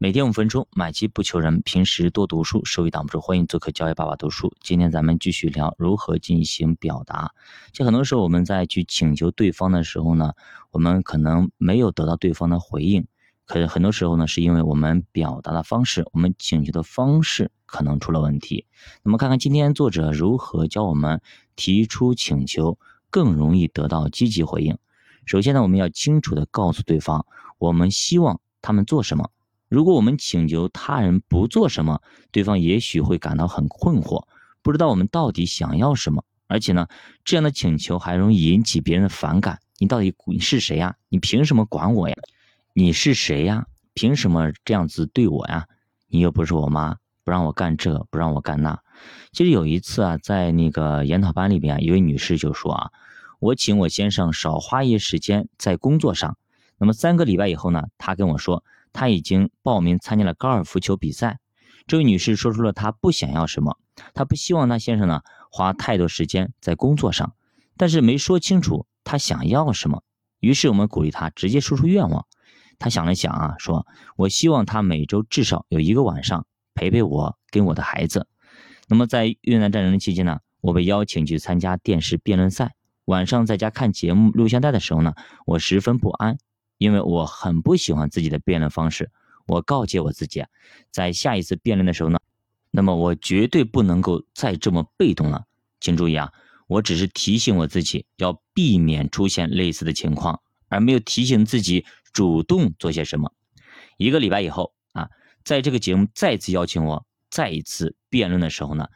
每天五分钟，买机不求人。平时多读书，收益挡不住。欢迎做客教育爸爸读书。今天咱们继续聊如何进行表达。就很多时候我们在去请求对方的时候呢，我们可能没有得到对方的回应。可很多时候呢，是因为我们表达的方式，我们请求的方式可能出了问题。那么看看今天作者如何教我们提出请求更容易得到积极回应。首先呢，我们要清楚的告诉对方，我们希望他们做什么。如果我们请求他人不做什么，对方也许会感到很困惑，不知道我们到底想要什么。而且呢，这样的请求还容易引起别人的反感。你到底你是谁呀？你凭什么管我呀？你是谁呀？凭什么这样子对我呀？你又不是我妈，不让我干这，不让我干那。其实有一次啊，在那个研讨班里边，一位女士就说啊，我请我先生少花一些时间在工作上。那么三个礼拜以后呢，他跟我说。他已经报名参加了高尔夫球比赛。这位女士说出了她不想要什么，她不希望她先生呢花太多时间在工作上，但是没说清楚她想要什么。于是我们鼓励她直接说出愿望。她想了想啊，说：“我希望他每周至少有一个晚上陪陪我跟我的孩子。”那么在越南战争的期间呢，我被邀请去参加电视辩论赛。晚上在家看节目录像带的时候呢，我十分不安。因为我很不喜欢自己的辩论方式，我告诫我自己啊，在下一次辩论的时候呢，那么我绝对不能够再这么被动了。请注意啊，我只是提醒我自己要避免出现类似的情况，而没有提醒自己主动做些什么。一个礼拜以后啊，在这个节目再次邀请我再一次辩论的时候呢，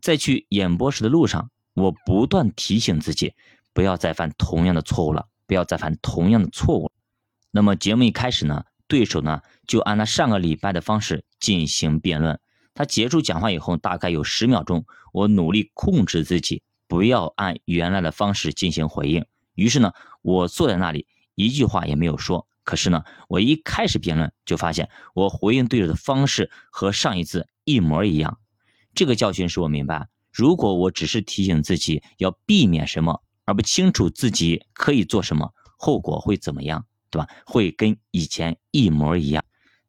在去演播室的路上，我不断提醒自己不要再犯同样的错误了，不要再犯同样的错误。那么节目一开始呢，对手呢就按他上个礼拜的方式进行辩论。他结束讲话以后，大概有十秒钟，我努力控制自己不要按原来的方式进行回应。于是呢，我坐在那里一句话也没有说。可是呢，我一开始辩论就发现我回应对手的方式和上一次一模一样。这个教训使我明白，如果我只是提醒自己要避免什么，而不清楚自己可以做什么，后果会怎么样？对吧？会跟以前一模一样。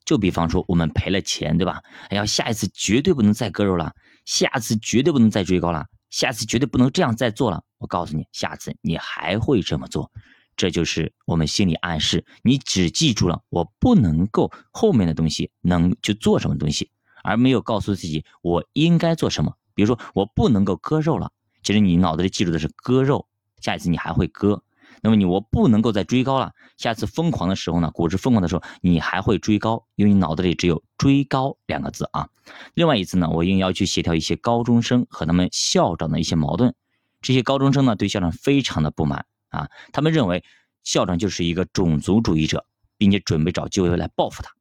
就比方说，我们赔了钱，对吧？哎呀，下一次绝对不能再割肉了，下次绝对不能再追高了，下次绝对不能这样再做了。我告诉你，下次你还会这么做。这就是我们心理暗示。你只记住了我不能够后面的东西能去做什么东西，而没有告诉自己我应该做什么。比如说，我不能够割肉了，其实你脑子里记住的是割肉，下一次你还会割。那么你我不能够再追高了，下次疯狂的时候呢，股市疯狂的时候，你还会追高，因为你脑子里只有追高两个字啊。另外一次呢，我应要去协调一些高中生和他们校长的一些矛盾，这些高中生呢对校长非常的不满啊，他们认为校长就是一个种族主义者，并且准备找机会来报复他。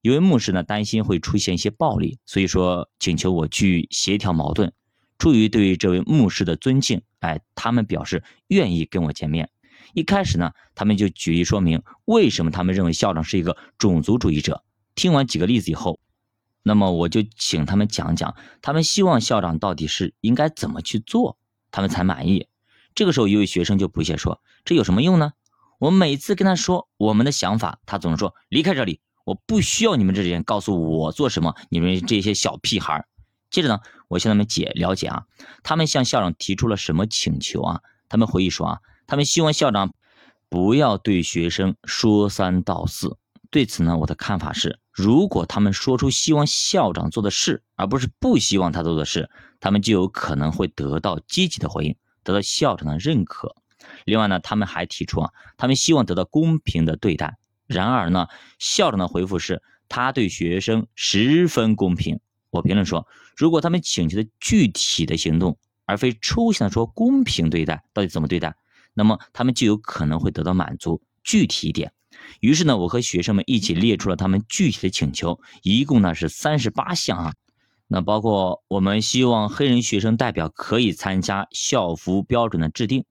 一位牧师呢担心会出现一些暴力，所以说请求我去协调矛盾。出于对于这位牧师的尊敬，哎，他们表示愿意跟我见面。一开始呢，他们就举例说明为什么他们认为校长是一个种族主义者。听完几个例子以后，那么我就请他们讲讲，他们希望校长到底是应该怎么去做，他们才满意。这个时候，一位学生就不屑说：“这有什么用呢？我每次跟他说我们的想法，他总是说离开这里，我不需要你们这些人告诉我做什么。你们这些小屁孩。”接着呢，我向他们解了解啊，他们向校长提出了什么请求啊？他们回忆说啊。他们希望校长不要对学生说三道四。对此呢，我的看法是：如果他们说出希望校长做的事，而不是不希望他做的事，他们就有可能会得到积极的回应，得到校长的认可。另外呢，他们还提出啊，他们希望得到公平的对待。然而呢，校长的回复是他对学生十分公平。我评论说，如果他们请求的具体的行动，而非抽象的说公平对待，到底怎么对待？那么他们就有可能会得到满足。具体一点，于是呢，我和学生们一起列出了他们具体的请求，一共呢是三十八项啊。那包括我们希望黑人学生代表可以参加校服标准的制定。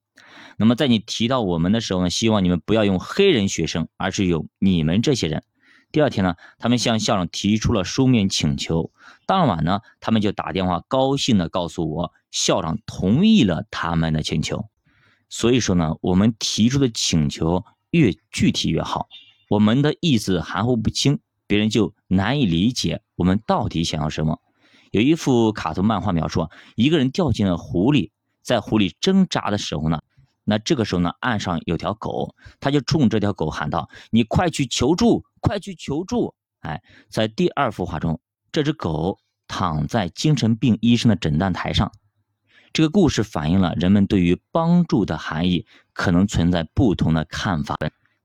那么在你提到我们的时候呢，希望你们不要用黑人学生，而是用你们这些人。第二天呢，他们向校长提出了书面请求。当晚呢，他们就打电话高兴地告诉我，校长同意了他们的请求。所以说呢，我们提出的请求越具体越好。我们的意思含糊不清，别人就难以理解我们到底想要什么。有一幅卡通漫画描述，一个人掉进了湖里，在湖里挣扎的时候呢，那这个时候呢，岸上有条狗，他就冲这条狗喊道：“你快去求助，快去求助！”哎，在第二幅画中，这只狗躺在精神病医生的诊断台上。这个故事反映了人们对于帮助的含义可能存在不同的看法。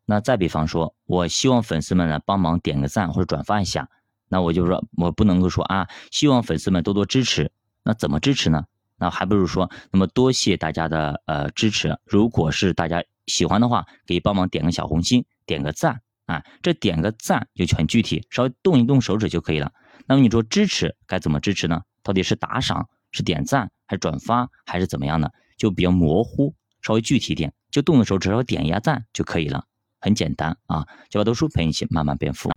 那再比方说，我希望粉丝们呢帮忙点个赞或者转发一下。那我就说，我不能够说啊，希望粉丝们多多支持。那怎么支持呢？那还不如说，那么多谢大家的呃支持。如果是大家喜欢的话，可以帮忙点个小红心，点个赞啊。这点个赞就很具体，稍微动一动手指就可以了。那么你说支持该怎么支持呢？到底是打赏、是点赞、还是转发，还是怎么样呢？就比较模糊，稍微具体点，就动的时候只要点一下赞就可以了，很简单啊。教爸读书陪你一起慢慢变富。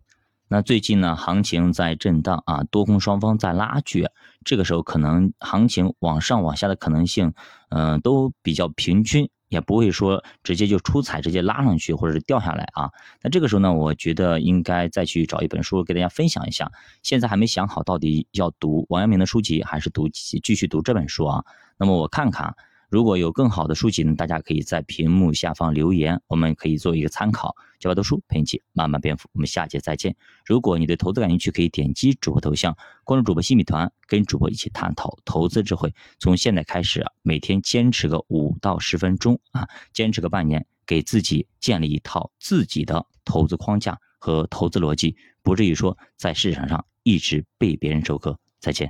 那最近呢，行情在震荡啊，多空双方在拉锯，这个时候可能行情往上往下的可能性，嗯，都比较平均，也不会说直接就出彩，直接拉上去或者是掉下来啊。那这个时候呢，我觉得应该再去找一本书给大家分享一下。现在还没想好到底要读王阳明的书籍，还是读继续读这本书啊？那么我看看。如果有更好的书籍呢，大家可以在屏幕下方留言，我们可以做一个参考。教爸读书陪你一起慢慢变富，我们下节再见。如果你对投资感兴趣，可以点击主播头像，关注主播新米团，跟主播一起探讨投资智慧。从现在开始啊，每天坚持个五到十分钟啊，坚持个半年，给自己建立一套自己的投资框架和投资逻辑，不至于说在市场上一直被别人收割。再见。